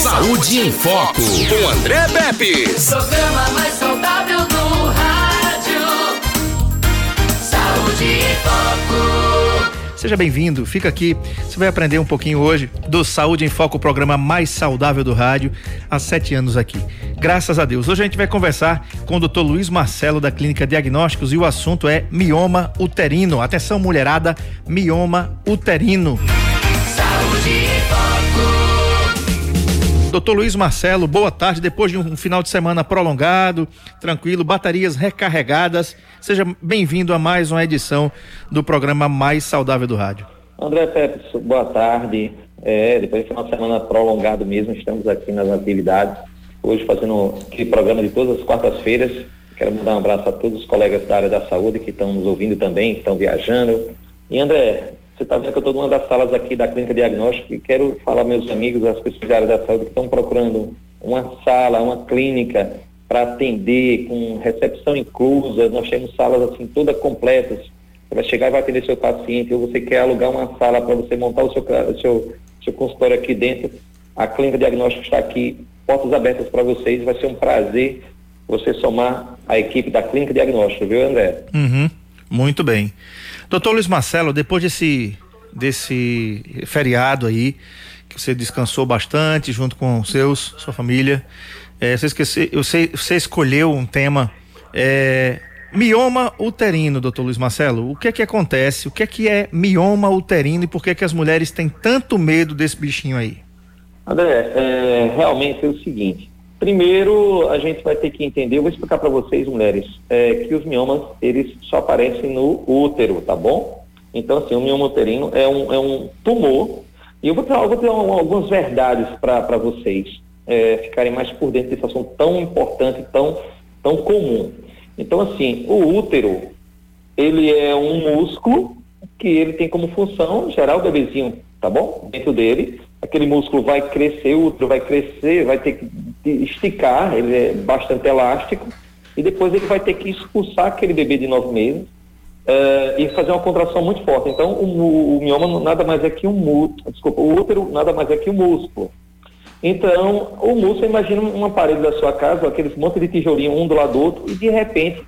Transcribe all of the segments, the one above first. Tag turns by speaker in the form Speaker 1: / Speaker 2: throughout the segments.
Speaker 1: Saúde em Foco, com André Pepe.
Speaker 2: Programa mais saudável do rádio. Saúde em Foco.
Speaker 3: Seja bem-vindo, fica aqui. Você vai aprender um pouquinho hoje do Saúde em Foco, o programa mais saudável do rádio, há sete anos aqui. Graças a Deus. Hoje a gente vai conversar com o Dr. Luiz Marcelo, da Clínica Diagnósticos, e o assunto é mioma uterino. Atenção, mulherada, mioma uterino. Doutor Luiz Marcelo, boa tarde. Depois de um final de semana prolongado, tranquilo, baterias recarregadas, seja bem-vindo a mais uma edição do programa mais saudável do rádio.
Speaker 4: André Pepe, boa tarde. É, depois de final de semana prolongado mesmo, estamos aqui nas atividades. Hoje fazendo aquele programa de todas as quartas-feiras. Quero mandar um abraço a todos os colegas da área da saúde que estão nos ouvindo também, que estão viajando. E André, você está vendo que eu estou numa das salas aqui da Clínica Diagnóstica e quero falar meus amigos, as pessoas da área da saúde que estão procurando uma sala, uma clínica para atender com recepção inclusa. Nós temos salas assim todas completas. Você vai chegar e vai atender seu paciente, ou você quer alugar uma sala para você montar o seu, seu, seu consultório aqui dentro. A Clínica Diagnóstica está aqui, portas abertas para vocês. Vai ser um prazer você somar a equipe da Clínica Diagnóstica, viu, André?
Speaker 3: Uhum, muito bem. Doutor Luiz Marcelo, depois desse, desse feriado aí, que você descansou bastante junto com seus, sua família, é, você, eu sei, você escolheu um tema. É, mioma uterino, doutor Luiz Marcelo. O que é que acontece? O que é que é mioma uterino e por que, é que as mulheres têm tanto medo desse bichinho aí?
Speaker 4: André, é, realmente é o seguinte. Primeiro, a gente vai ter que entender, eu vou explicar para vocês, mulheres, é, que os miomas, eles só aparecem no útero, tá bom? Então, assim, o mioma uterino é um, é um tumor, e eu vou ter, eu vou ter um, algumas verdades para vocês é, ficarem mais por dentro desse assunto tão importante, tão, tão comum. Então, assim, o útero, ele é um músculo que ele tem como função gerar o bebezinho, tá bom? Dentro dele, aquele músculo vai crescer, o útero vai crescer, vai ter que esticar, ele é bastante elástico, e depois ele vai ter que expulsar aquele bebê de nove meses uh, e fazer uma contração muito forte. Então, o, o mioma nada mais é que um músculo, desculpa, o útero nada mais é que um músculo. Então, o músculo, imagina uma parede da sua casa, aqueles monte de tijolinho um do lado do outro, e de repente,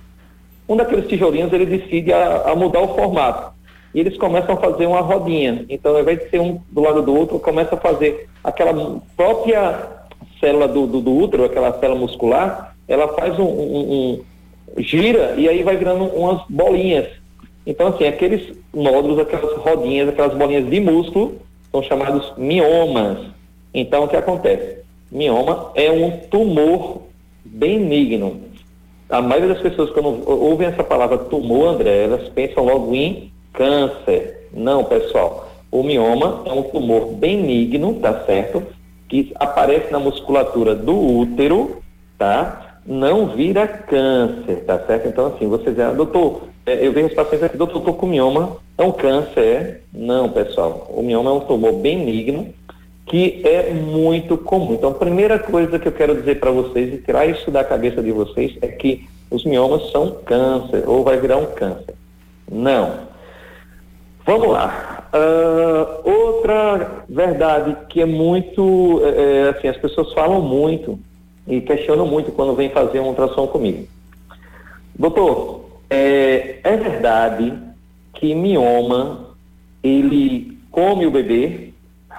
Speaker 4: um daqueles tijolinhos ele decide a, a mudar o formato. E eles começam a fazer uma rodinha. Então, ao invés de ser um do lado do outro, começa a fazer aquela própria célula do, do, do útero, aquela célula muscular, ela faz um, um, um, gira e aí vai virando umas bolinhas. Então, assim, aqueles nódulos, aquelas rodinhas, aquelas bolinhas de músculo, são chamados miomas. Então, o que acontece? Mioma é um tumor benigno. A maioria das pessoas, quando ouvem essa palavra tumor, André, elas pensam logo em câncer. Não, pessoal. O mioma é um tumor benigno, tá certo? Que aparece na musculatura do útero, tá? Não vira câncer, tá certo? Então, assim, você diz, ah, doutor, é, eu vejo os pacientes aqui, doutor, estou com mioma, é um câncer? Não, pessoal. O mioma é um tumor benigno que é muito comum. Então, a primeira coisa que eu quero dizer para vocês e tirar isso da cabeça de vocês é que os miomas são câncer ou vai virar um câncer. Não. Vamos lá. Uh, outra verdade que é muito, é, assim, as pessoas falam muito e questionam muito quando vem fazer um ultrassom comigo. Doutor, é, é verdade que mioma ele come o bebê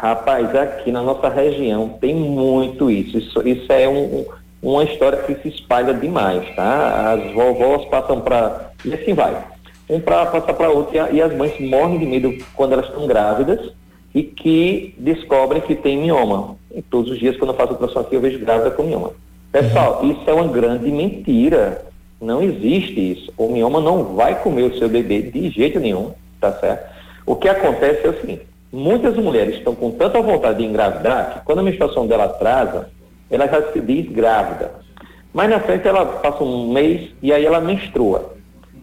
Speaker 4: Rapaz, aqui na nossa região tem muito isso. Isso, isso é um, uma história que se espalha demais, tá? As vovós passam para. E assim vai. Um para passar para outro e, e as mães morrem de medo quando elas estão grávidas e que descobrem que tem mioma. E todos os dias, quando eu faço ultrassom aqui, eu vejo grávida com mioma. Pessoal, uhum. isso é uma grande mentira. Não existe isso. O mioma não vai comer o seu bebê de jeito nenhum, tá certo? O que acontece é o seguinte muitas mulheres estão com tanta vontade de engravidar que quando a menstruação dela atrasa, ela já se diz grávida. Mas na frente ela passa um mês e aí ela menstrua.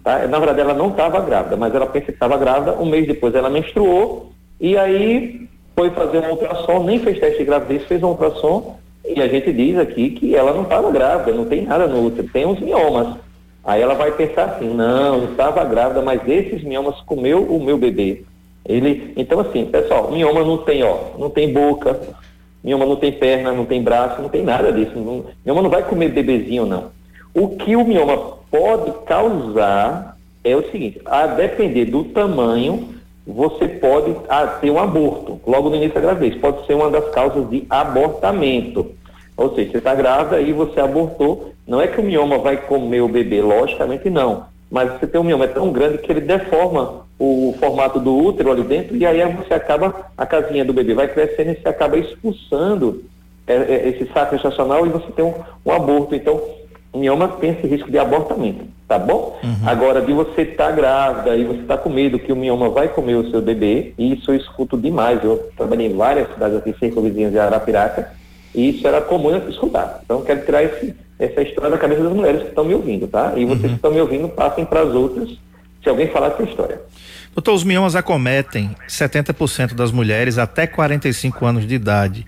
Speaker 4: Tá? Na verdade ela não estava grávida, mas ela pensa que estava grávida, um mês depois ela menstruou e aí foi fazer um ultrassom, nem fez teste de gravidez, fez um ultrassom e a gente diz aqui que ela não estava grávida, não tem nada no útero, tem uns miomas. Aí ela vai pensar assim, não, estava grávida, mas esses miomas comeu o meu bebê. Ele, então assim, pessoal, mioma não tem, ó, não tem boca, mioma não tem perna, não tem braço, não tem nada disso. Não, mioma não vai comer bebezinho, não. O que o mioma pode causar é o seguinte, a depender do tamanho, você pode ah, ter um aborto logo no início da gravidez. Pode ser uma das causas de abortamento. Ou seja, você está grávida e você abortou. Não é que o mioma vai comer o bebê, logicamente não. Mas você tem um mioma é tão grande que ele deforma o formato do útero ali dentro e aí você acaba, a casinha do bebê vai crescendo e você acaba expulsando é, é, esse saco gestacional e você tem um, um aborto. Então, mioma tem esse risco de abortamento, tá bom? Uhum. Agora, de você estar tá grávida e você estar tá com medo que o mioma vai comer o seu bebê, e isso eu escuto demais. Eu trabalhei em várias cidades aqui, vizinhas de Arapiraca, e isso era comum eu escutar. Então, quero tirar esse, essa história da cabeça das mulheres que estão me ouvindo, tá? E vocês uhum. que estão me ouvindo, passem para as outras, se alguém falar essa história.
Speaker 3: Doutor, os miomas acometem 70% das mulheres até 45 anos de idade.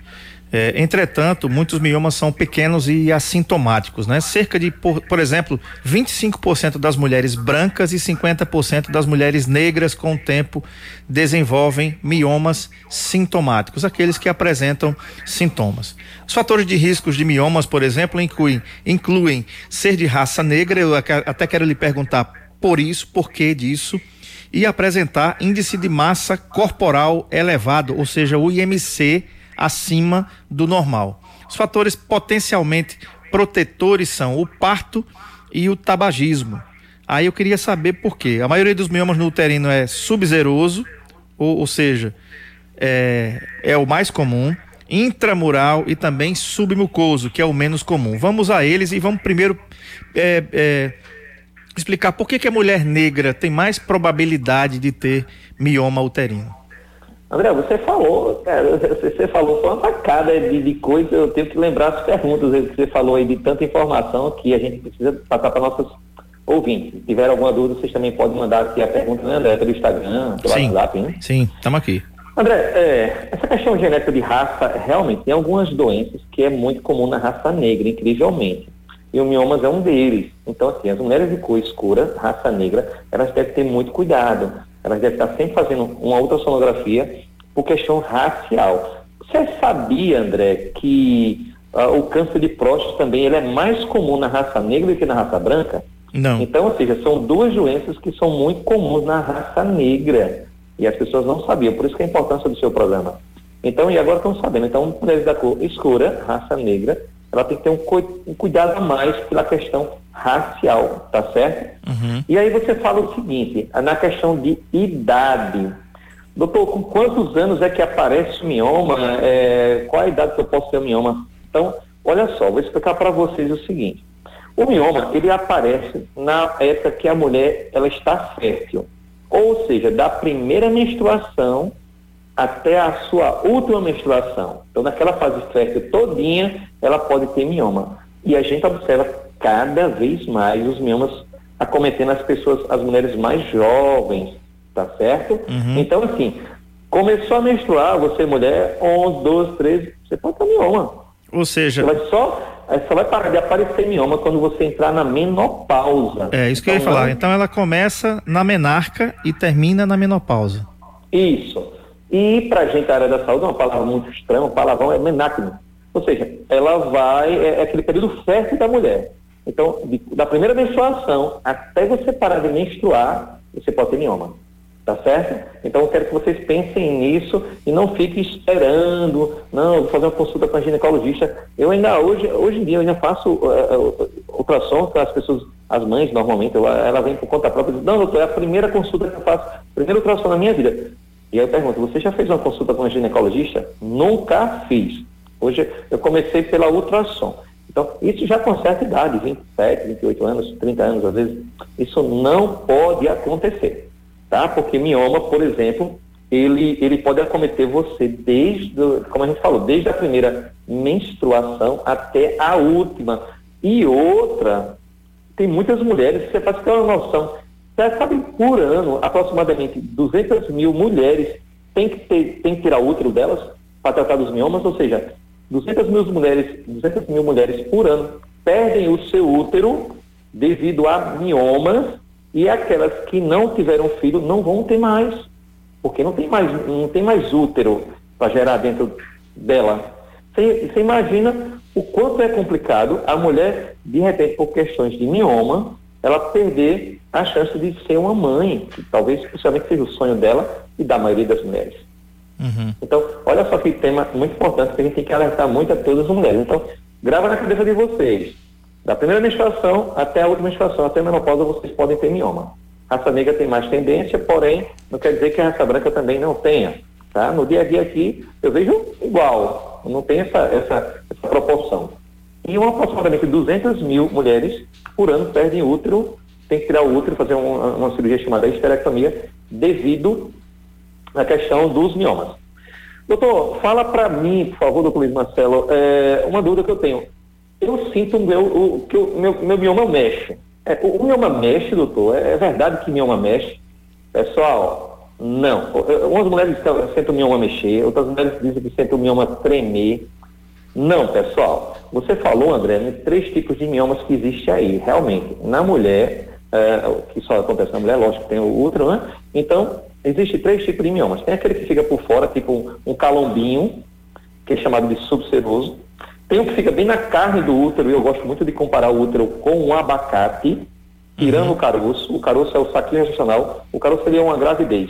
Speaker 3: É, entretanto, muitos miomas são pequenos e assintomáticos, né? Cerca de, por, por exemplo, 25% das mulheres brancas e 50% das mulheres negras com o tempo desenvolvem miomas sintomáticos, aqueles que apresentam sintomas. Os fatores de riscos de miomas, por exemplo, incluem, incluem ser de raça negra, eu até quero lhe perguntar por isso, por que disso, e apresentar índice de massa corporal elevado, ou seja, o IMC acima do normal. Os fatores potencialmente protetores são o parto e o tabagismo. Aí eu queria saber por quê. A maioria dos miomas no uterino é subzeroso, ou, ou seja, é, é o mais comum, intramural e também submucoso, que é o menos comum. Vamos a eles e vamos primeiro é, é, explicar por que, que a mulher negra tem mais probabilidade de ter mioma uterino.
Speaker 4: André, você falou, cara, você falou foi uma tacada de, de coisa, eu tenho que lembrar as perguntas que você falou aí de tanta informação que a gente precisa passar para nossos ouvintes. Se tiver alguma dúvida, vocês também podem mandar aqui a pergunta, né, André, pelo Instagram, pelo
Speaker 3: sim, WhatsApp, né? Sim, estamos aqui.
Speaker 4: André, é, essa questão genética de raça, realmente, tem algumas doenças que é muito comum na raça negra, incrivelmente. E o miomas é um deles. Então, assim, as mulheres de cor escura, raça negra, elas devem ter muito cuidado elas devem estar sempre fazendo uma ultrassonografia por questão racial. Você sabia, André, que uh, o câncer de próstata também ele é mais comum na raça negra do que na raça branca?
Speaker 3: Não.
Speaker 4: Então, ou seja, são duas doenças que são muito comuns na raça negra. E as pessoas não sabiam, por isso que é a importância do seu programa. Então, e agora estão sabendo. Então, mulheres da cor escura, raça negra, ela tem que ter um, um cuidado a mais pela questão racial, tá certo? Uhum. E aí você fala o seguinte, na questão de idade. Doutor, com quantos anos é que aparece o mioma? É, qual a idade que eu posso ter o mioma? Então, olha só, vou explicar para vocês o seguinte. O mioma, ele aparece na época que a mulher ela está fértil. Ou seja, da primeira menstruação até a sua última menstruação. Então, naquela fase fértil todinha, ela pode ter mioma. E a gente observa cada vez mais os miomas acometendo as pessoas, as mulheres mais jovens, tá certo? Uhum. Então, assim, começou a menstruar, você mulher, 11, 12, 13, você pode ter mioma.
Speaker 3: Ou seja...
Speaker 4: Você vai só, só vai parar de aparecer mioma quando você entrar na menopausa.
Speaker 3: É, isso que então, eu ia então, falar. Então, ela começa na menarca e termina na menopausa.
Speaker 4: Isso. E para a gente, a área da saúde, é uma palavra muito estranha, o palavrão é menacno. Ou seja, ela vai, é, é aquele período fértil da mulher. Então, de, da primeira menstruação até você parar de menstruar, você pode ter mioma. Tá certo? Então eu quero que vocês pensem nisso e não fiquem esperando, não, vou fazer uma consulta com a ginecologista. Eu ainda hoje, hoje em dia eu ainda faço uh, ultrassom para as pessoas, as mães normalmente, eu, ela vem por conta própria e diz, não, doutor, é a primeira consulta que eu faço, primeiro ultrassom na minha vida. E aí eu pergunto, você já fez uma consulta com a ginecologista? Nunca fiz. Hoje eu comecei pela ultrassom. Então, isso já com certa idade, 27, 28 anos, 30 anos, às vezes, isso não pode acontecer, tá? Porque mioma, por exemplo, ele, ele pode acometer você desde, como a gente falou, desde a primeira menstruação até a última. E outra, tem muitas mulheres, você faz ter uma noção, sabe, por ano, aproximadamente 200 mil mulheres têm que, ter, têm que tirar útero delas para tratar dos miomas, ou seja, 200 mil mulheres, 200 mil mulheres por ano perdem o seu útero devido a miomas e aquelas que não tiveram filho não vão ter mais, porque não tem mais, não tem mais útero para gerar dentro dela. Você imagina o quanto é complicado a mulher, de repente, por questões de mioma, ela perder a chance de ser uma mãe, que talvez possivelmente seja o sonho dela e da maioria das mulheres. Uhum. Então, olha só que tema muito importante que a gente tem que alertar muito a todas as mulheres. Então, grava na cabeça de vocês. Da primeira menstruação até a última menstruação, até a menopausa, vocês podem ter mioma. Raça negra tem mais tendência, porém, não quer dizer que a raça branca também não tenha. Tá? No dia a dia aqui, eu vejo igual, não tem essa, essa, essa proporção. E uma, aproximadamente 200 mil mulheres por ano perdem útero, tem que tirar o útero, fazer uma, uma cirurgia chamada esterectomia, devido à questão dos miomas. Doutor, fala para mim, por favor, doutor Luiz Marcelo, é, uma dúvida que eu tenho. Eu sinto meu, o, que o meu, meu mioma mexe. É, o, o mioma mexe, doutor? É, é verdade que mioma mexe? Pessoal, não. Umas mulheres sentem o mioma mexer, outras mulheres dizem que sentem o mioma tremer. Não, pessoal. Você falou, André, em três tipos de miomas que existe aí. Realmente, na mulher, é, que só acontece na mulher, lógico, tem o útero, né? Então, existe três tipos de miomas. Tem aquele que fica por fora, tipo um, um calombinho, que é chamado de subseroso. Tem um que fica bem na carne do útero, e eu gosto muito de comparar o útero com um abacate, tirando uhum. o caroço. O caroço é o saquinho gestacional, o caroço seria uma gravidez,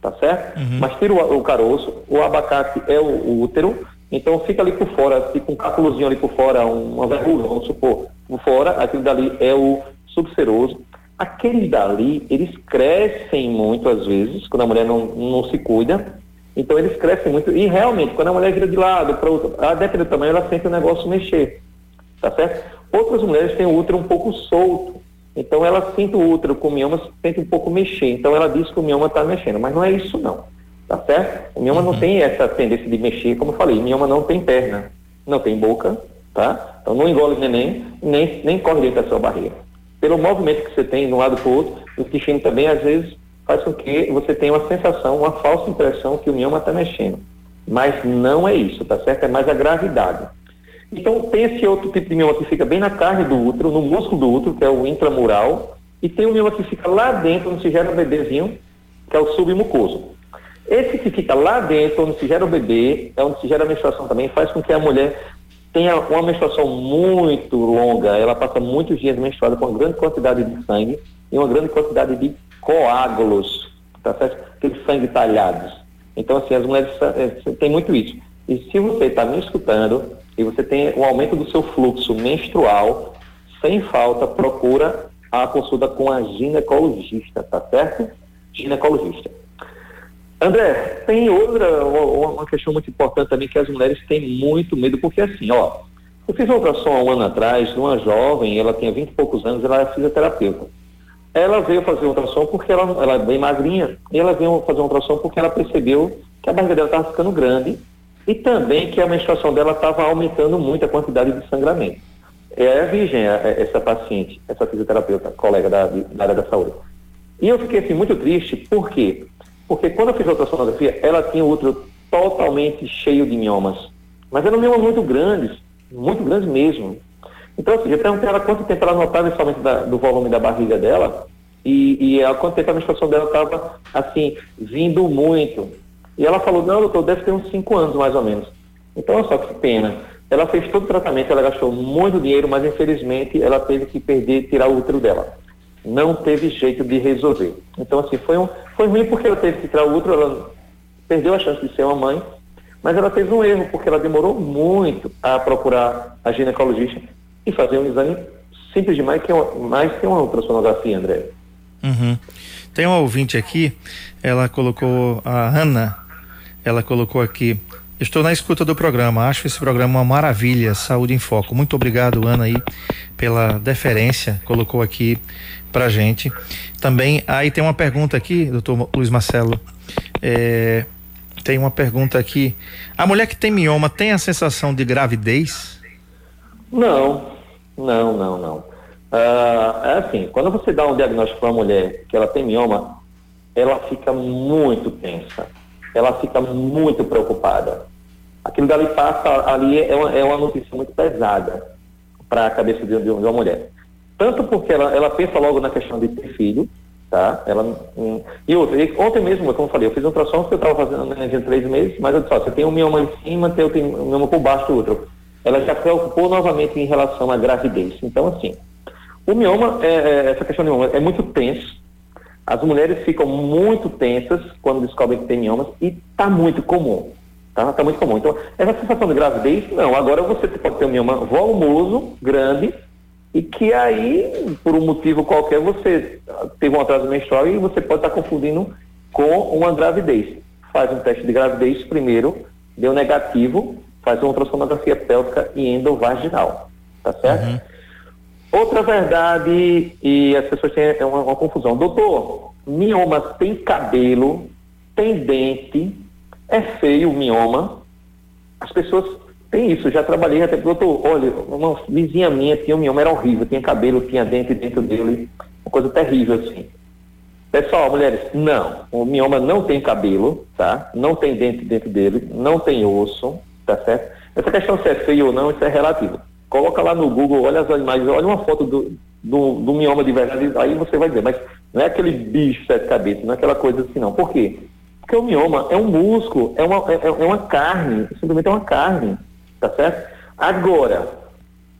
Speaker 4: tá certo? Uhum. Mas tira o, o, caroço, o abacate é o, o útero, então fica ali por fora, fica um cápulozinho ali por fora, uma verruga, vamos supor, por fora, aquilo dali é o subseroso. Aqueles dali, eles crescem muito às vezes, quando a mulher não, não se cuida. Então eles crescem muito. E realmente, quando a mulher vira de lado para outra, a depender do tamanho, ela sente o negócio mexer. Tá certo? Outras mulheres têm o útero um pouco solto. Então ela sente o útero com o mioma, sente um pouco mexer. Então ela diz que o mioma está mexendo. Mas não é isso não. Tá certo? O mioma uhum. não tem essa tendência de mexer, como eu falei, o mioma não tem perna, não tem boca, tá? Então não engole neném, nem, nem corre dentro da sua barriga. Pelo movimento que você tem de um lado para o outro, o intestino também, às vezes, faz com que você tenha uma sensação, uma falsa impressão que o mioma está mexendo. Mas não é isso, tá certo? É mais a gravidade. Então tem esse outro tipo de mioma que fica bem na carne do útero, no músculo do útero, que é o intramural, e tem o mioma que fica lá dentro, onde se gera o bebezinho, que é o submucoso. Esse que fica lá dentro, onde se gera o bebê, é onde se gera a menstruação também, faz com que a mulher tenha uma menstruação muito longa, ela passa muitos dias menstruada com uma grande quantidade de sangue e uma grande quantidade de coágulos, tá certo? Aqueles sangue talhados. Então, assim, as mulheres é, têm muito isso. E se você está me escutando e você tem o um aumento do seu fluxo menstrual, sem falta, procura a consulta com a ginecologista, tá certo? Ginecologista. André, tem outra, uma questão muito importante também que as mulheres têm muito medo, porque assim, ó, eu fiz uma ultrassom há um ano atrás de uma jovem, ela tinha 20 e poucos anos, ela é fisioterapeuta. Ela veio fazer uma ultrassom porque ela, ela é bem magrinha, e ela veio fazer uma ultrassom porque ela percebeu que a barriga dela estava ficando grande e também que a menstruação dela estava aumentando muito a quantidade de sangramento. É a virgem, essa paciente, essa fisioterapeuta, colega da, da área da saúde. E eu fiquei assim muito triste, por quê? Porque quando eu fiz a ultrassonografia, ela tinha o útero totalmente cheio de miomas. Mas eram miomas muito grandes, muito grandes mesmo. Então, assim, eu perguntei ela quanto tempo ela notava esse aumento da, do volume da barriga dela e, e há quanto tempo a menstruação dela estava, assim, vindo muito. E ela falou, não, doutor, deve ter uns 5 anos mais ou menos. Então, olha só que pena. Ela fez todo o tratamento, ela gastou muito dinheiro, mas infelizmente ela teve que perder, tirar o útero dela não teve jeito de resolver. Então, assim, foi, um, foi ruim porque ela teve que tirar o útero, ela perdeu a chance de ser uma mãe, mas ela fez um erro, porque ela demorou muito a procurar a ginecologista e fazer um exame simples demais, que é uma, mais que uma ultrassonografia, André.
Speaker 3: Uhum. Tem um ouvinte aqui, ela colocou, a Ana, ela colocou aqui, Estou na escuta do programa. Acho esse programa uma maravilha. Saúde em Foco. Muito obrigado, Ana, aí, pela deferência. Colocou aqui pra gente. Também, aí tem uma pergunta aqui, doutor Luiz Marcelo. É, tem uma pergunta aqui. A mulher que tem mioma tem a sensação de gravidez?
Speaker 4: Não, não, não, não. Ah, é assim, quando você dá um diagnóstico para uma mulher que ela tem mioma, ela fica muito tensa, ela fica muito preocupada. Aquilo dali passa ali é uma, é uma notícia muito pesada para a cabeça de, de uma mulher. Tanto porque ela, ela pensa logo na questão de ter filho, tá? Ela, hum, e outra, ontem mesmo, como eu falei, eu fiz um ultrassom que eu estava fazendo né, de três meses, mas eu disse, ó, você tem um mioma em cima, tem, tem um mioma por baixo do outro. Ela já preocupou novamente em relação à gravidez. Então, assim, o mioma, é, é, essa questão do mioma é muito tenso. As mulheres ficam muito tensas quando descobrem que tem miomas e está muito comum. Tá? Tá muito comum. Então, essa sensação de gravidez, não. Agora você pode ter um mioma volumoso, grande, e que aí, por um motivo qualquer, você teve um atraso menstrual e você pode estar confundindo com uma gravidez. Faz um teste de gravidez primeiro, deu negativo, faz uma ultrassonografia pélvica e endovaginal. Tá certo? Uhum. Outra verdade, e as pessoas têm uma, uma confusão. Doutor, mioma tem cabelo, tem dente, é feio o mioma. As pessoas têm isso, já trabalhei até, doutor, olha, uma vizinha minha tinha um mioma, era horrível, tinha cabelo, tinha dente dentro dele, uma coisa terrível assim. Pessoal, mulheres, não, o mioma não tem cabelo, tá? Não tem dente dentro dele, não tem osso, tá certo? Essa questão se é feio ou não, isso é relativo. Coloca lá no Google, olha as imagens, olha uma foto do, do, do mioma de verdade, aí você vai ver. Mas não é aquele bicho sete cabeças, não é aquela coisa assim, não. Por quê? Porque o mioma é um músculo, é uma, é, é uma carne, simplesmente é uma carne, tá certo? Agora,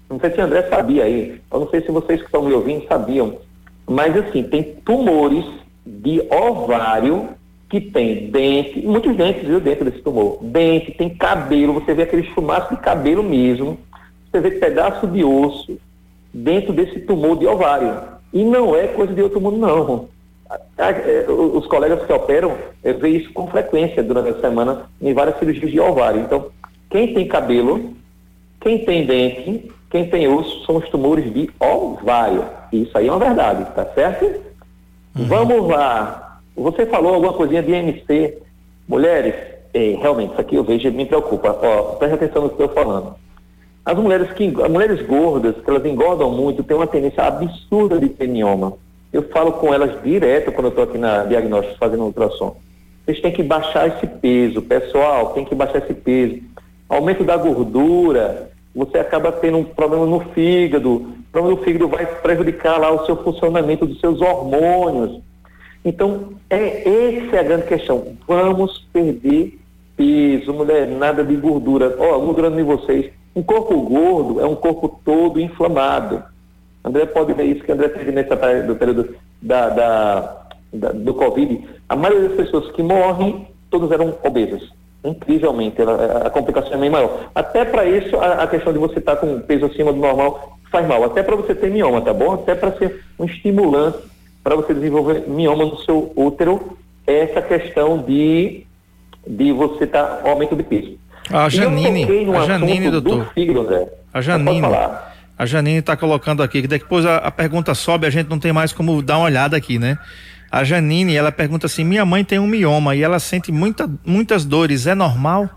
Speaker 4: não sei se André sabia aí, eu não sei se vocês que estão me ouvindo sabiam, mas assim, tem tumores de ovário que tem dente, muitos dentes, viu, dentro desse tumor. Dente, tem cabelo, você vê aquele chumaço de cabelo mesmo, você vê pedaço de osso dentro desse tumor de ovário. E não é coisa de outro mundo, não. É, os colegas que operam é, veem isso com frequência durante a semana em várias cirurgias de ovário. Então, quem tem cabelo, quem tem dente, quem tem osso, são os tumores de ovário. Isso aí é uma verdade, tá certo? Uhum. Vamos lá. Você falou alguma coisinha de MC. Mulheres, é, realmente, isso aqui eu vejo me preocupa. Ó, preste atenção no que eu estou falando. As mulheres que as mulheres gordas, que elas engordam muito, têm uma tendência absurda de ter mioma. Eu falo com elas direto quando eu estou aqui na diagnóstico fazendo ultrassom. Vocês têm que baixar esse peso, pessoal, tem que baixar esse peso. Aumento da gordura, você acaba tendo um problema no fígado. O problema no fígado vai prejudicar lá o seu funcionamento dos seus hormônios. Então, é essa é a grande questão. Vamos perder peso, mulher, nada de gordura. Ó, oh, gordura em vocês um corpo gordo é um corpo todo inflamado. André pode ver isso que André teve nessa do período da, da, da, do Covid. A maioria das pessoas que morrem, todas eram obesas. Incrivelmente, a, a complicação é bem maior. Até para isso, a, a, questão de você estar tá com peso acima do normal faz mal. Até para você ter mioma, tá bom? Até para ser um estimulante para você desenvolver mioma no seu útero, é essa questão de, de você estar tá, aumento de peso.
Speaker 3: A Janine, a Janine, doutor. Do A Janine. A Janine está colocando aqui, que depois a, a, pergunta sobe, a gente não tem mais como dar uma olhada aqui, né? A Janine, ela pergunta assim: minha mãe tem um mioma e ela sente muita, muitas dores, é normal?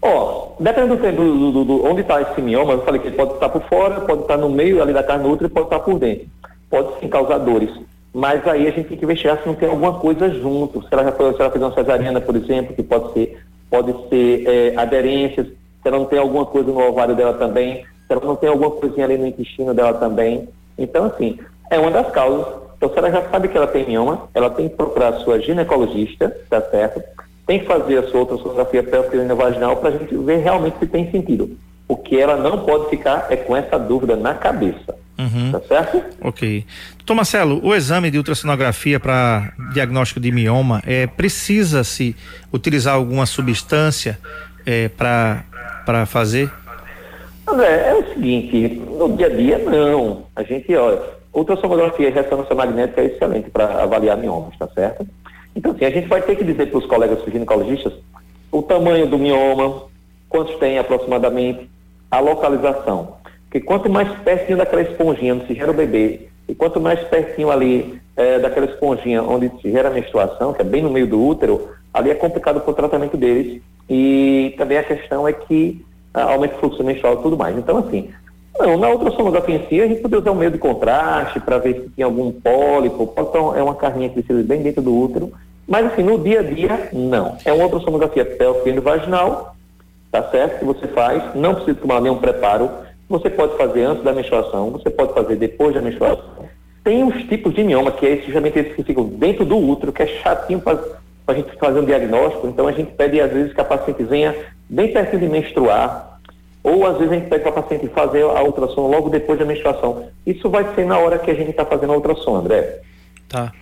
Speaker 4: Ó, oh, dependendo do, do, do, onde está esse mioma, eu falei que ele pode estar por fora, pode estar no meio ali da carne útero e pode estar por dentro. Pode sim causar dores. Mas aí a gente tem que investigar se não tem alguma coisa junto. Se ela, já foi, se ela fez uma cesariana, por exemplo, que pode ser pode ser é, aderências, se ela não tem alguma coisa no ovário dela também, se ela não tem alguma coisinha ali no intestino dela também. Então, assim, é uma das causas. Então, se ela já sabe que ela tem mioma, ela tem que procurar a sua ginecologista, tá certo? Tem que fazer a sua ultrassonografia pélvica vaginal para a gente ver realmente se tem sentido. O que ela não pode ficar é com essa dúvida na cabeça. Uhum. Tá certo?
Speaker 3: Ok. Doutor Marcelo, o exame de ultrassonografia para diagnóstico de mioma, é, precisa-se utilizar alguma substância é, para fazer?
Speaker 4: André, é o seguinte, no dia a dia não. A gente, olha, ultrassonografia e ressonância magnética é excelente para avaliar miomas, tá certo? Então, assim, a gente vai ter que dizer para os colegas ginecologistas o tamanho do mioma, quantos tem aproximadamente, a localização. Porque quanto mais pertinho daquela esponjinha onde se gera o bebê, e quanto mais pertinho ali é, daquela esponjinha onde se gera a menstruação, que é bem no meio do útero, ali é complicado para o tratamento deles. E também a questão é que ah, aumenta o fluxo menstrual e tudo mais. Então, assim, não, na ultrassonografia em si, a gente poderia usar um meio de contraste para ver se tem algum pólipo. Então, é uma carninha que precisa bem dentro do útero. Mas, assim, no dia a dia, não. É uma ultrassonografia pélvica vaginal, tá certo? Que você faz, não precisa tomar nenhum preparo você pode fazer antes da menstruação, você pode fazer depois da menstruação. Tem uns tipos de mioma, que é justamente esses que ficam dentro do útero, que é chatinho para a gente fazer um diagnóstico. Então a gente pede, às vezes, que a paciente venha bem perto de menstruar, ou às vezes a gente pede para a paciente fazer a ultrassom logo depois da menstruação. Isso vai ser na hora que a gente está fazendo a ultrassom, André.
Speaker 3: Tá.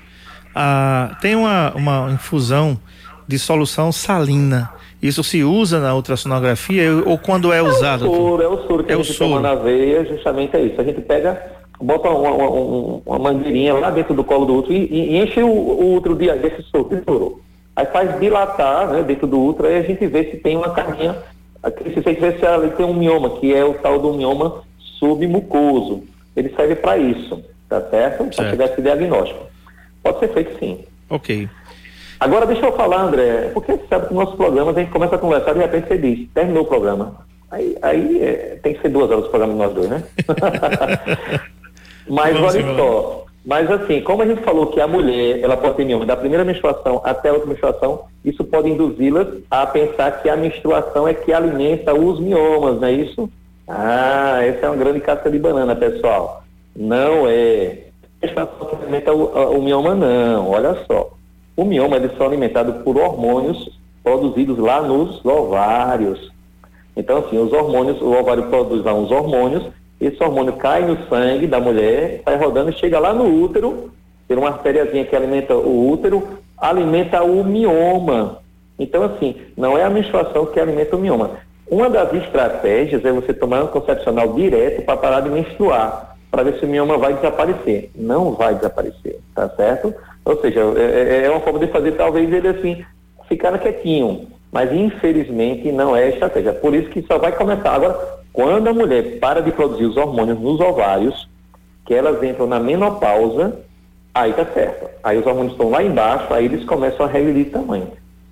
Speaker 3: Ah, tem uma, uma infusão de solução salina. Isso se usa na ultrassonografia ou quando é usado?
Speaker 4: É o soro, é o soro que
Speaker 3: é
Speaker 4: a gente toma na veia, justamente é isso. A gente pega, bota uma, uma, uma mangueirinha lá dentro do colo do útero e, e enche o, o útero de, desse soro, de soro. Aí faz dilatar né, dentro do útero e a gente vê se tem uma caminha, se você vê se ali tem um mioma, que é o tal do mioma submucoso. Ele serve para isso, tá certo? Para chegar esse diagnóstico. Pode ser feito sim.
Speaker 3: Ok.
Speaker 4: Agora deixa eu falar, André, porque você sabe que nos nossos programas a gente começa a conversar e de repente você diz, terminou o programa. Aí, aí é, tem que ser duas horas o programa de nós dois, né? Mas olha só, mas assim, como a gente falou que a mulher, ela pode ter mioma da primeira menstruação até a outra menstruação, isso pode induzi-las a pensar que a menstruação é que alimenta os miomas, não é isso? Ah, essa é uma grande casca de banana, pessoal. Não é. A menstruação alimenta o, o mioma, não. Olha só. O mioma é só alimentado por hormônios produzidos lá nos ovários. Então, assim, os hormônios, o ovário produz lá uns hormônios, esse hormônio cai no sangue da mulher, sai rodando e chega lá no útero, tem uma artériazinha que alimenta o útero, alimenta o mioma. Então, assim, não é a menstruação que alimenta o mioma. Uma das estratégias é você tomar um concepcional direto para parar de menstruar, para ver se o mioma vai desaparecer. Não vai desaparecer, tá certo? Ou seja, é, é, é uma forma de fazer talvez ele assim, ficar quietinho. Mas infelizmente não é estratégia. Por isso que só vai começar. Agora, quando a mulher para de produzir os hormônios nos ovários, que elas entram na menopausa, aí tá certo. Aí os hormônios estão lá embaixo, aí eles começam a regredir tamanho.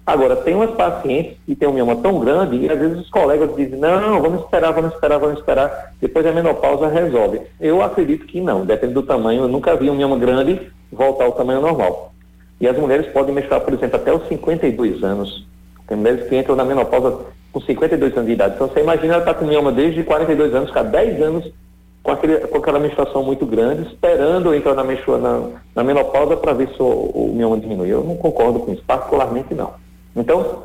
Speaker 4: Agora, tem umas pacientes que têm um mioma tão grande e às vezes os colegas dizem, não, vamos esperar, vamos esperar, vamos esperar, depois a menopausa resolve. Eu acredito que não, depende do tamanho. Eu nunca vi um mioma grande voltar ao tamanho normal. E as mulheres podem menstruar, por exemplo, até os 52 anos. Tem mulheres que entram na menopausa com 52 anos de idade. Então você imagina ela está com mioma desde 42 anos, ficar 10 anos com, aquele, com aquela menstruação muito grande, esperando entrar na, na, na menopausa para ver se o, o mioma diminui. Eu não concordo com isso, particularmente não. Então,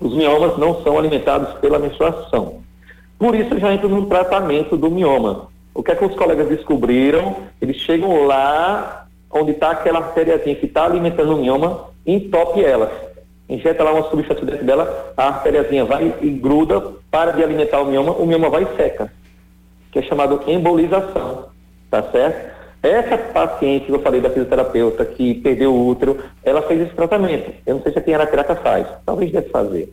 Speaker 4: os miomas não são alimentados pela menstruação. Por isso já entra no tratamento do mioma. O que é que os colegas descobriram? Eles chegam lá onde está aquela artériazinha que está alimentando o mioma, entope ela. Injeta lá uma substância dentro dela, a artériazinha vai e gruda, para de alimentar o mioma, o mioma vai e seca, que é chamado embolização, tá certo? Essa paciente que eu falei da fisioterapeuta que perdeu o útero, ela fez esse tratamento. Eu não sei se aqui em Arapiraca faz, talvez deve fazer.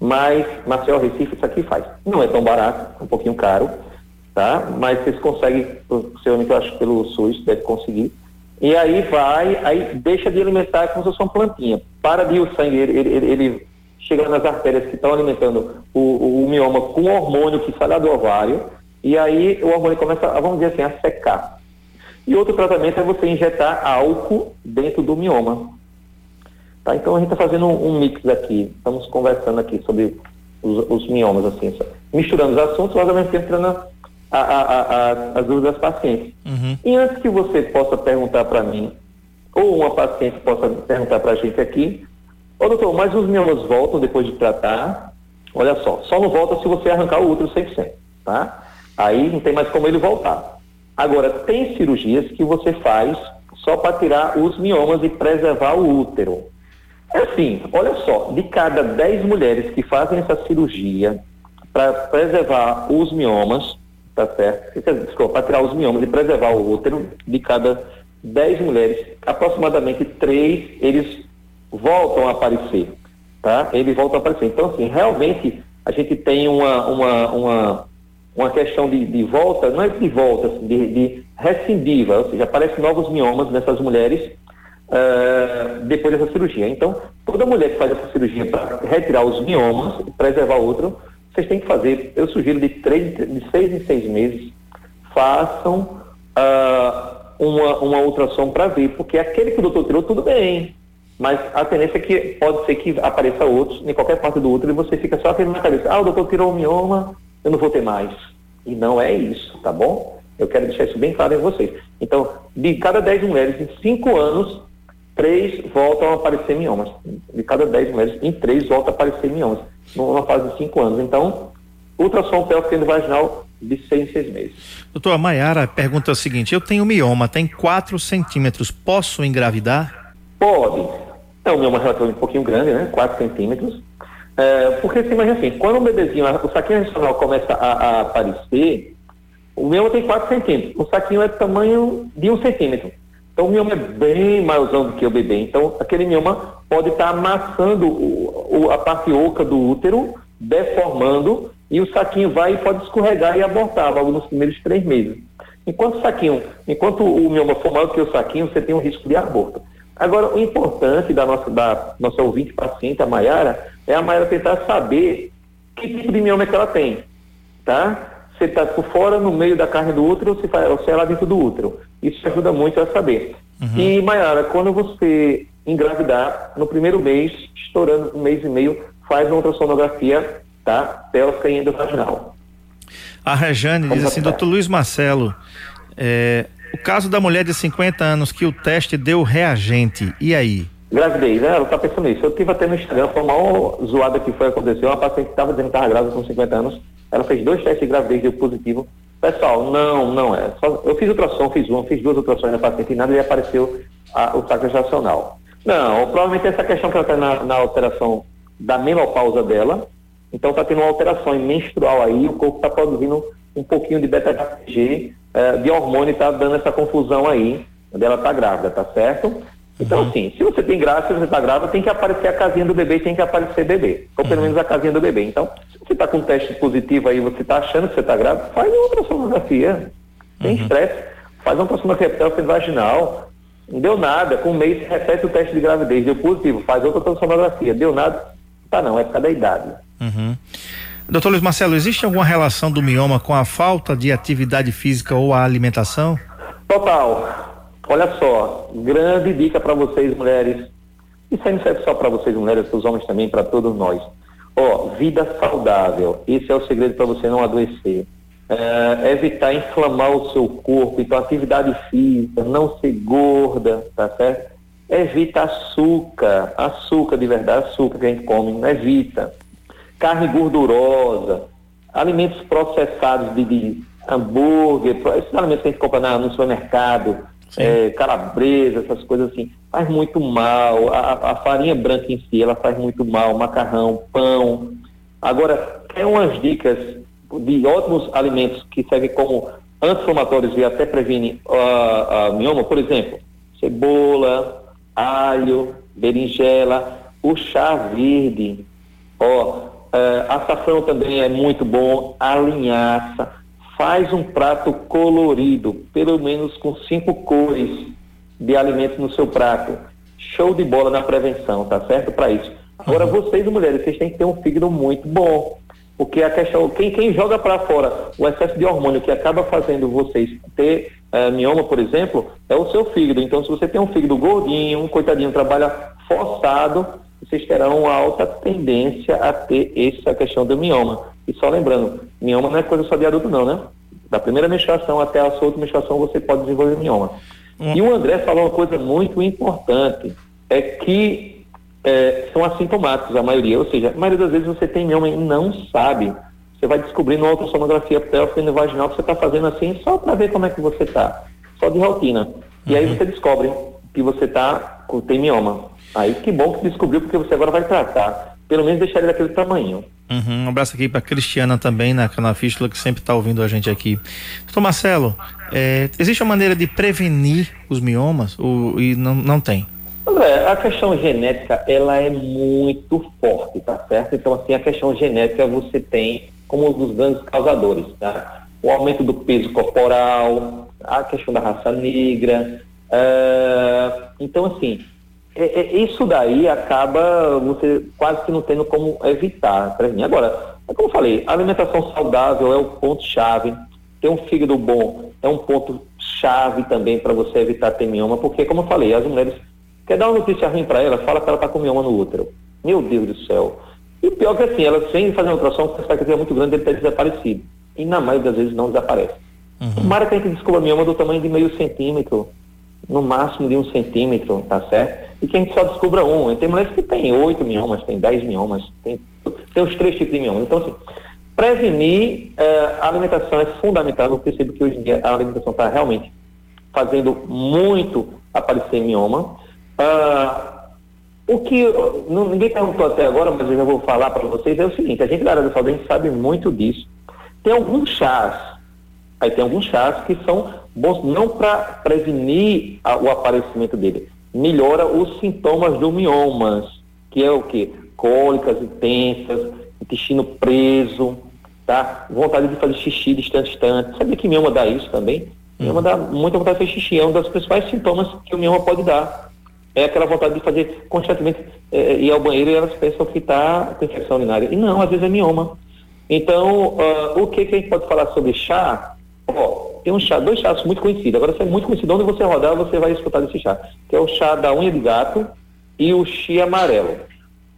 Speaker 4: Mas Marcel Recife isso aqui faz. Não é tão barato, é um pouquinho caro, tá? Mas vocês conseguem, seu eu acho pelo SUS deve conseguir. E aí vai, aí deixa de alimentar como se fosse uma plantinha. Para de o sangue, ele, ele, ele chega nas artérias que estão alimentando o, o, o, mioma com o hormônio que sai lá do ovário, e aí o hormônio começa, vamos dizer assim, a secar. E outro tratamento é você injetar álcool dentro do mioma. Tá? Então a gente está fazendo um, um, mix aqui, estamos conversando aqui sobre os, os miomas, assim, misturando os assuntos, mas ao mesmo tempo a, a, a, as dúvidas das pacientes. Uhum. E antes que você possa perguntar para mim, ou uma paciente possa perguntar para a gente aqui, ô doutor, mas os miomas voltam depois de tratar? Olha só, só não volta se você arrancar o útero 100%, tá? Aí não tem mais como ele voltar. Agora, tem cirurgias que você faz só para tirar os miomas e preservar o útero. É assim, olha só, de cada 10 mulheres que fazem essa cirurgia para preservar os miomas, tá certo? Desculpa, para tirar os miomas e preservar o útero, de cada 10 mulheres, aproximadamente 3 eles voltam a aparecer, tá? Eles voltam a aparecer. Então, assim, realmente a gente tem uma, uma, uma, uma questão de, de volta, não é de volta, assim, de, de recidiva, ou seja, aparecem novos miomas nessas mulheres uh, depois dessa cirurgia. Então, toda mulher que faz essa cirurgia para retirar os miomas preservar o útero, vocês têm que fazer, eu sugiro de, três, de seis em seis meses, façam uh, uma, uma ultrassom para ver, porque aquele que o doutor tirou, tudo bem, mas a tendência é que pode ser que apareça outros em qualquer parte do útero e você fica só aquele na cabeça, ah, o doutor tirou o mioma, eu não vou ter mais. E não é isso, tá bom? Eu quero deixar isso bem claro em vocês. Então, de cada 10 mulheres, em 5 anos, 3 voltam a aparecer miomas. De cada 10 mulheres, em 3 voltam a aparecer miomas. Numa fase de 5 anos. Então, ultrassom pélvico vaginal de 6 em 6 meses.
Speaker 3: Doutora Maiara pergunta o seguinte: eu tenho mioma, tem 4 centímetros, posso engravidar?
Speaker 4: Pode. É um mioma relativamente um pouquinho grande, né? 4 centímetros. É, porque você imagina assim, quando um bebezinho, o saquinho regional começa a, a aparecer, o mioma tem 4 centímetros, o saquinho é do tamanho de 1 um centímetro. Então o mioma é bem maior do que o bebê. Então aquele mioma pode estar tá amassando o, o, a parte oca do útero, deformando, e o saquinho vai e pode escorregar e abortar logo nos primeiros três meses. Enquanto o saquinho, enquanto o mioma for maior que o saquinho, você tem um risco de aborto. Agora, o importante da nossa, da nossa ouvinte paciente, a Maiara, é a Maiara tentar saber que tipo de mioma é que ela tem, tá? Se está por fora, no meio da carne do útero, se, ou se é lá dentro do útero. Isso ajuda muito a saber. Uhum. E, Maiara, quando você engravidar, no primeiro mês, estourando um mês e meio, faz uma ultrassonografia, tá? Pélvica e endovaginal.
Speaker 3: A Rejane diz assim, doutor Luiz Marcelo, é, o caso da mulher de 50 anos que o teste deu reagente, e aí?
Speaker 4: Gravidez, né? Ela tá pensando nisso. Eu tive até no Instagram, foi a maior zoada que foi acontecer. Uma paciente que estava dizendo que estava grávida com 50 anos, ela fez dois testes de gravidez, deu positivo. Pessoal, não, não é. Só, eu fiz ultrassom, fiz uma, fiz duas ultrassons na paciente e nada e apareceu a, o saco gestacional. Não, provavelmente essa questão que ela está na, na alteração da menopausa dela, então está tendo uma alteração menstrual aí, o corpo está produzindo um pouquinho de beta-HCG, é, de hormônio está dando essa confusão aí, dela está grávida, tá certo? Então, uhum. assim, se você tem grávida, se você está grávida, tem que aparecer a casinha do bebê, tem que aparecer bebê. Ou pelo uhum. menos a casinha do bebê. Então, se você está com um teste positivo aí, você está achando que você está grávida, faz uma ultrassonografia. Tem uhum. estresse. Faz uma ultrassonografia pélvica vaginal. Não deu nada. Com um mês, repete o teste de gravidez. Deu positivo, faz outra ultrassonografia. Deu nada. Tá não, é por causa da idade.
Speaker 3: Uhum. Doutor Luiz Marcelo, existe alguma relação do mioma com a falta de atividade física ou a alimentação?
Speaker 4: Total. Olha só, grande dica para vocês, mulheres. Isso aí não serve só para vocês, mulheres, para os homens também, para todos nós. Ó, vida saudável. Esse é o segredo para você não adoecer. É, evitar inflamar o seu corpo, então atividade física, não ser gorda, tá certo? Evita açúcar, açúcar de verdade, açúcar que a gente come, evita carne gordurosa, alimentos processados de, de hambúrguer, esses alimentos que a gente compra na, no supermercado, é, calabresa, essas coisas assim, faz muito mal. A, a, farinha branca em si, ela faz muito mal, macarrão, pão. Agora, tem umas dicas de ótimos alimentos que servem como anti-inflamatórios e até previne a, a mioma, por exemplo, cebola, alho, berinjela, o chá verde, ó, Uh, açafrão também é muito bom, a linhaça. Faz um prato colorido, pelo menos com cinco cores de alimentos no seu prato. Show de bola na prevenção, tá certo? Para isso. Agora, uhum. vocês mulheres, vocês têm que ter um fígado muito bom. Porque a questão, quem, quem joga para fora o excesso de hormônio que acaba fazendo vocês ter uh, mioma, por exemplo, é o seu fígado. Então, se você tem um fígado gordinho, um coitadinho trabalha forçado, vocês terão uma alta tendência a ter essa questão do mioma. E só lembrando, mioma não é coisa só de adulto não, né? Da primeira menstruação até a sua última menstruação você pode desenvolver mioma. Hum. E o André falou uma coisa muito importante, é que é, são assintomáticos a maioria, ou seja, a maioria das vezes você tem mioma e não sabe. Você vai descobrindo uma ultrassonografia pélvica e vaginal que você está fazendo assim só para ver como é que você está, só de rotina. E uhum. aí você descobre que você tá, tem mioma. Aí que bom que descobriu, porque você agora vai tratar. Pelo menos deixar ele daquele tamanho.
Speaker 3: Uhum, um abraço aqui para Cristiana também, na Canafístula, que sempre está ouvindo a gente aqui. Doutor Marcelo, é, existe uma maneira de prevenir os miomas ou, e não, não tem?
Speaker 4: André, a questão genética, ela é muito forte, tá certo? Então, assim, a questão genética você tem como um dos grandes causadores, tá? O aumento do peso corporal, a questão da raça negra. Uh, então, assim, é, é, isso daí acaba você quase que não tendo como evitar. Agora, é como eu falei, alimentação saudável é o ponto-chave, ter um fígado bom é um ponto-chave também para você evitar ter mioma, porque, como eu falei, as mulheres quer dar uma notícia ruim para ela, fala que ela está com mioma no útero. Meu Deus do céu. E o pior é que assim, ela sem fazer uma ultrassom, com expectativa muito grande de ter desaparecido. E na maioria das vezes não desaparece. Uhum. Tomara que a gente descubra mioma do tamanho de meio centímetro, no máximo de um centímetro, tá certo? E que a gente só descubra um. Tem mulheres que tem oito miomas, tem dez miomas, tem, tem os três tipos de miomas. Então, assim, prevenir uh, a alimentação é fundamental. Eu percebo que hoje em dia a alimentação está realmente fazendo muito aparecer mioma. Uh, o que não, ninguém perguntou até agora, mas eu já vou falar para vocês, é o seguinte, a gente da área da saúde a gente sabe muito disso. Tem alguns chás, aí tem alguns chás que são bons não para prevenir a, o aparecimento dele, melhora os sintomas do miomas, que é o que? Cólicas intensas, intestino preso, tá? Vontade de fazer xixi distante, distante. Sabe que mioma dá isso também? Mioma uhum. dá muita vontade de fazer xixi, é um dos principais sintomas que o mioma pode dar é aquela vontade de fazer constantemente, é, ir ao banheiro e elas pensam que está com infecção urinária. E não, às vezes é mioma. Então, uh, o que, que a gente pode falar sobre chá? Ó, tem um chá, dois chás muito conhecidos. Agora, se é muito conhecido, onde você rodar, você vai escutar desse chá. Que é o chá da unha de gato e o chi amarelo.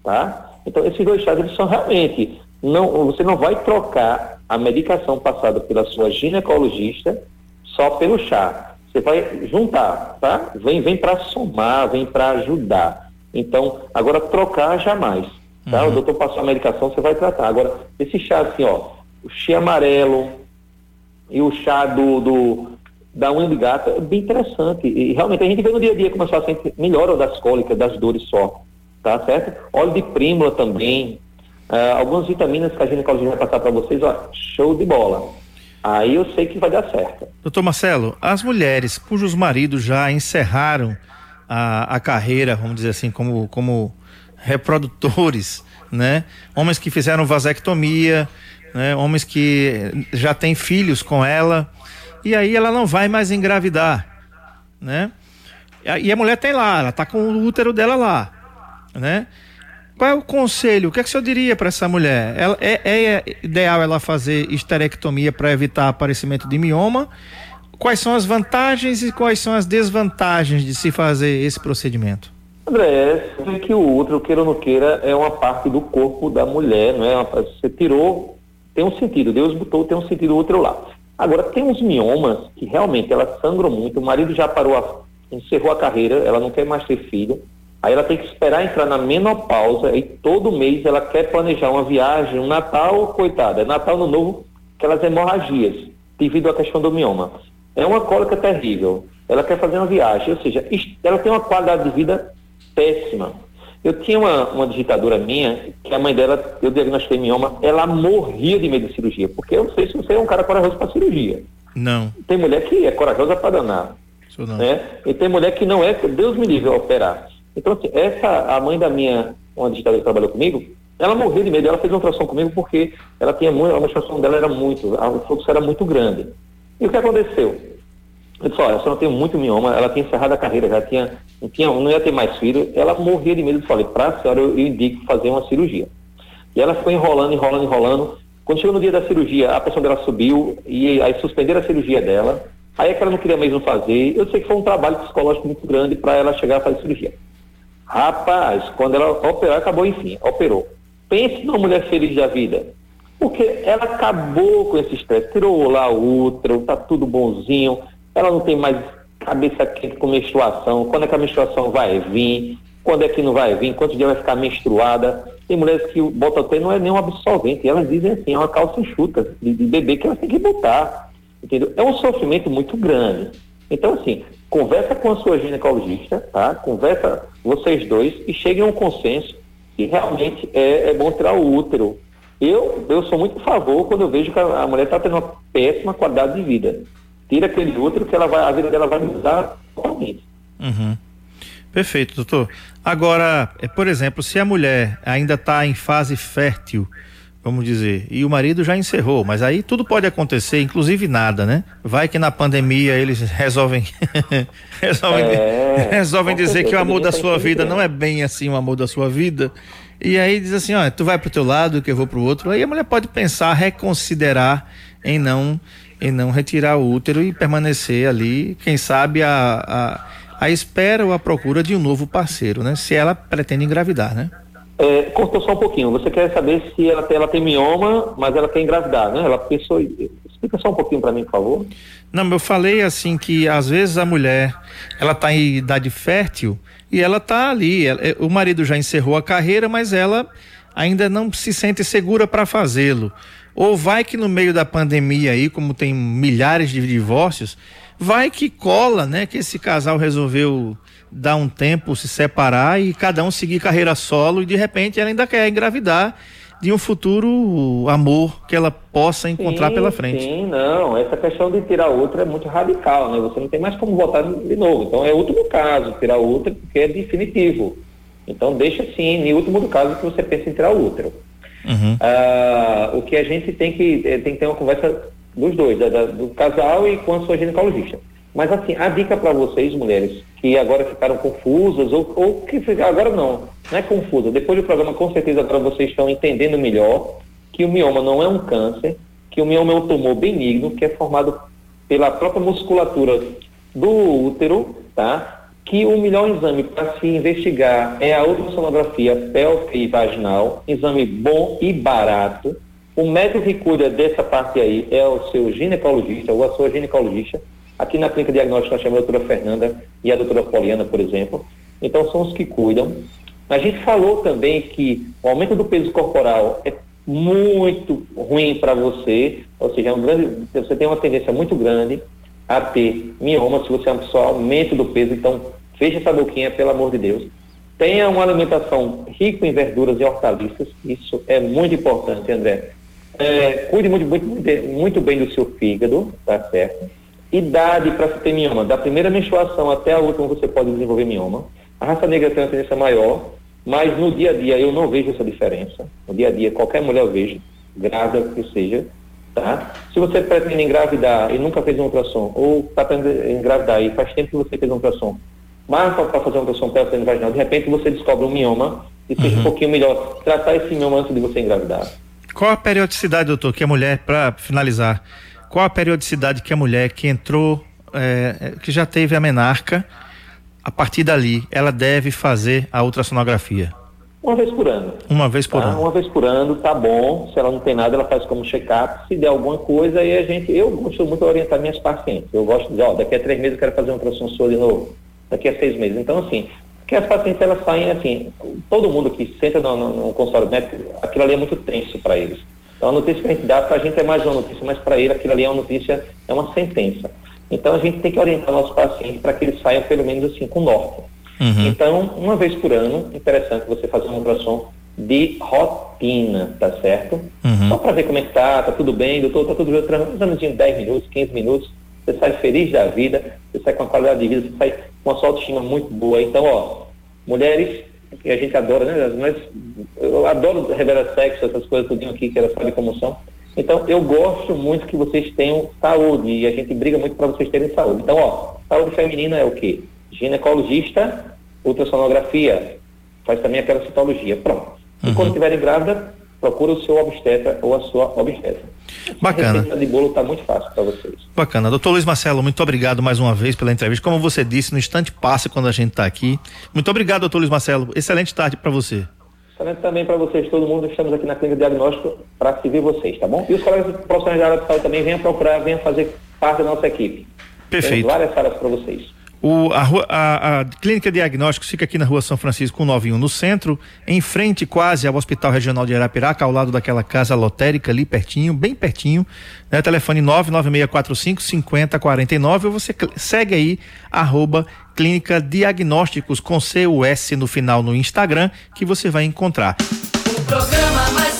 Speaker 4: Tá? Então, esses dois chás, eles são realmente... Não, você não vai trocar a medicação passada pela sua ginecologista só pelo chá você vai juntar, tá? Vem, vem para somar, vem para ajudar. Então, agora trocar jamais. Tá? Uhum. O doutor passou a medicação, você vai tratar. Agora, esse chá assim, ó, o chá amarelo e o chá do, do da unha de gato é bem interessante. E realmente a gente vê no dia a dia como a pacientes melhoram das cólicas, das dores só. Tá certo? Óleo de prímula também. Uh, algumas vitaminas que a ginecologista vai passar para vocês, ó, show de bola. Aí eu sei que vai dar certo.
Speaker 3: Doutor Marcelo, as mulheres cujos maridos já encerraram a, a carreira, vamos dizer assim, como, como reprodutores, né? Homens que fizeram vasectomia, né? Homens que já têm filhos com ela, e aí ela não vai mais engravidar, né? E a mulher tem lá, ela tá com o útero dela lá, né? Qual é o conselho? O que, é que o senhor diria para essa mulher? Ela, é, é, ideal ela fazer esterectomia para evitar aparecimento de mioma? Quais são as vantagens e quais são as desvantagens de se fazer esse procedimento?
Speaker 4: André, é que o útero, queira ou não queira, é uma parte do corpo da mulher, não é? Você tirou, tem um sentido, Deus botou, tem um sentido o útero lá. Agora, tem uns miomas que realmente ela sangram muito, o marido já parou, a, encerrou a carreira, ela não quer mais ter filho, Aí ela tem que esperar entrar na menopausa e todo mês ela quer planejar uma viagem, um Natal, coitada, é Natal no Novo, aquelas hemorragias, devido à questão do mioma. É uma cólica terrível. Ela quer fazer uma viagem, ou seja, ela tem uma qualidade de vida péssima. Eu tinha uma, uma digitadora minha, que a mãe dela, eu diagnostiquei mioma, ela morria de medo de cirurgia, porque eu não sei se você é um cara corajoso para cirurgia.
Speaker 3: Não.
Speaker 4: Tem mulher que é corajosa para danar. Isso não. Né? E tem mulher que não é, Deus me livre, operar. Então, assim, essa, a mãe da minha, uma digital que trabalhou comigo, ela morreu de medo, ela fez uma ultrassom comigo porque ela tinha muito, a menstruação dela era muito, o fluxo era muito grande. E o que aconteceu? Eu disse, olha, a senhora tem muito mioma, ela tinha encerrado a carreira, já tinha, não, tinha, não ia ter mais filho, ela morria de medo, eu falei, para a senhora eu, eu indico fazer uma cirurgia. E ela ficou enrolando, enrolando, enrolando. Quando chegou no dia da cirurgia, a pressão dela subiu e aí suspenderam a cirurgia dela. Aí é que ela não queria mesmo fazer. Eu sei que foi um trabalho psicológico muito grande para ela chegar a fazer cirurgia. Rapaz, quando ela operou, acabou, enfim, operou. Pense numa mulher feliz da vida. Porque ela acabou com esse estresse, tirou lá o útero, tá tudo bonzinho, ela não tem mais cabeça quente com menstruação, quando é que a menstruação vai vir, quando é que não vai vir, quantos dias vai ficar menstruada. Tem mulheres que botam até não é nenhum absolvente, elas dizem assim, é uma calça enxuta de, de bebê que elas têm que botar. Entendeu? É um sofrimento muito grande. Então, assim, conversa com a sua ginecologista, tá? Conversa vocês dois e cheguem a um consenso que realmente é, é bom tirar o útero. Eu, eu sou muito a favor quando eu vejo que a, a mulher está tendo uma péssima qualidade de vida. Tira aquele útero que ela vai, a vida dela vai mudar totalmente.
Speaker 3: Uhum. Perfeito, doutor. Agora, é, por exemplo, se a mulher ainda está em fase fértil, vamos dizer, e o marido já encerrou, mas aí tudo pode acontecer, inclusive nada, né? Vai que na pandemia eles resolvem resolvem, é, resolvem dizer que o amor da sua vida não é bem assim o amor da sua vida. E aí diz assim, ó, tu vai pro teu lado, que eu vou pro outro. Aí a mulher pode pensar, reconsiderar em não em não retirar o útero e permanecer ali, quem sabe a, a, a espera ou a procura de um novo parceiro, né? Se ela pretende engravidar, né?
Speaker 4: É, cortou só um pouquinho. Você quer saber se ela tem, ela tem mioma, mas ela quer engravidar, né? Ela pensou. Explica só um pouquinho para mim, por favor.
Speaker 3: Não, eu falei assim que às vezes a mulher ela está em idade fértil e ela está ali. Ela, o marido já encerrou a carreira, mas ela ainda não se sente segura para fazê-lo. Ou vai que no meio da pandemia aí, como tem milhares de divórcios, vai que cola, né? Que esse casal resolveu dar um tempo, se separar e cada um seguir carreira solo e de repente ela ainda quer engravidar de um futuro amor que ela possa encontrar
Speaker 4: sim,
Speaker 3: pela frente.
Speaker 4: Sim, não. Essa questão de tirar outra é muito radical, né? Você não tem mais como votar de novo. Então é último caso, tirar outra, porque é definitivo. Então deixa assim, em último caso que você pensa em tirar útero. Uhum. Ah, o que a gente tem que eh, tem que ter uma conversa dos dois, da, da, do casal e com a sua ginecologista. Mas assim, a dica para vocês, mulheres, que agora ficaram confusas, ou, ou que agora não, não é confusa. Depois do programa, com certeza agora vocês estão entendendo melhor que o mioma não é um câncer, que o mioma é um tumor benigno, que é formado pela própria musculatura do útero, tá? Que o melhor exame para se investigar é a ultrassonografia pélvica e vaginal, exame bom e barato. O médico que cuida dessa parte aí é o seu ginecologista ou a sua ginecologista Aqui na clínica diagnóstica nós a doutora Fernanda e a doutora Poliana, por exemplo. Então são os que cuidam. A gente falou também que o aumento do peso corporal é muito ruim para você, ou seja, é um grande, você tem uma tendência muito grande a ter mioma se você é uma pessoa aumento do peso, então feche essa boquinha, pelo amor de Deus. Tenha uma alimentação rica em verduras e hortaliças, isso é muito importante, André. É, cuide muito, muito, muito bem do seu fígado, tá certo? idade para se ter mioma. Da primeira menstruação até a última você pode desenvolver mioma. A raça negra tem uma tendência maior, mas no dia a dia eu não vejo essa diferença. No dia a dia, qualquer mulher eu vejo, grávida que seja, tá? Se você pretende engravidar e nunca fez um ultrassom, ou está pretendendo engravidar e faz tempo que você fez um ultrassom, marca para fazer um ultrassom pélvico vaginal, de repente você descobre um mioma e seja uhum. um pouquinho melhor tratar esse mioma antes de você engravidar.
Speaker 3: Qual a periodicidade, doutor, que a mulher, para finalizar, qual a periodicidade que a mulher que entrou, é, que já teve a menarca, a partir dali, ela deve fazer a ultrassonografia?
Speaker 4: Uma vez por ano.
Speaker 3: Uma vez por
Speaker 4: tá?
Speaker 3: ano.
Speaker 4: Uma vez por ano, tá bom. Se ela não tem nada, ela faz como check-up. Se der alguma coisa, aí a gente. Eu gosto muito de orientar minhas pacientes. Eu gosto de dizer, ó, daqui a três meses eu quero fazer um ultrassom de novo. Daqui a seis meses. Então, assim, que as pacientes elas saem assim, todo mundo que senta no, no, no consultório médico, aquilo ali é muito tenso para eles. Então a notícia que a gente dá para a gente é mais uma notícia, mas para ele aquilo ali é uma notícia, é uma sentença. Então a gente tem que orientar nossos pacientes para que eles saiam pelo menos assim com norte. Uhum. Então, uma vez por ano, interessante você fazer uma ultrassom de rotina, tá certo? Uhum. Só para ver como é que tá, tá tudo bem, doutor, tá tudo bem, examezinho de 10 minutos, 15 minutos, você sai feliz da vida, você sai com a qualidade de vida, você sai com uma sua autoestima muito boa. Então, ó, mulheres, que a gente adora, né? Mas eu adoro revelar sexo, essas coisas tudinho aqui, que era só de comoção. Então, eu gosto muito que vocês tenham saúde e a gente briga muito para vocês terem saúde. Então, ó, saúde feminina é o quê? Ginecologista, ultrassonografia, faz também aquela citologia. Pronto. E uhum. quando estiverem grávida, procura o seu obstetra ou a sua obstetra.
Speaker 3: Bacana. A
Speaker 4: receita de bolo está muito fácil para vocês.
Speaker 3: Bacana. Doutor Luiz Marcelo, muito obrigado mais uma vez pela entrevista. Como você disse, no instante passa quando a gente está aqui. Muito obrigado, doutor Luiz Marcelo. Excelente tarde para você.
Speaker 4: Excelente também para vocês, todo mundo. Estamos aqui na Clínica Diagnóstico para servir vocês, tá bom? E os colegas profissionais da área de saúde também venham procurar, venham fazer parte da nossa equipe.
Speaker 3: Perfeito.
Speaker 4: Tem várias áreas para vocês.
Speaker 3: O, a, a, a, Clínica Diagnósticos fica aqui na rua São Francisco 91, no centro, em frente quase ao Hospital Regional de Arapiraca, ao lado daquela casa lotérica ali pertinho, bem pertinho, né? Telefone 99645 5049 ou você segue aí, arroba Clínica Diagnósticos com CUS no final no Instagram, que você vai encontrar.
Speaker 2: O programa mais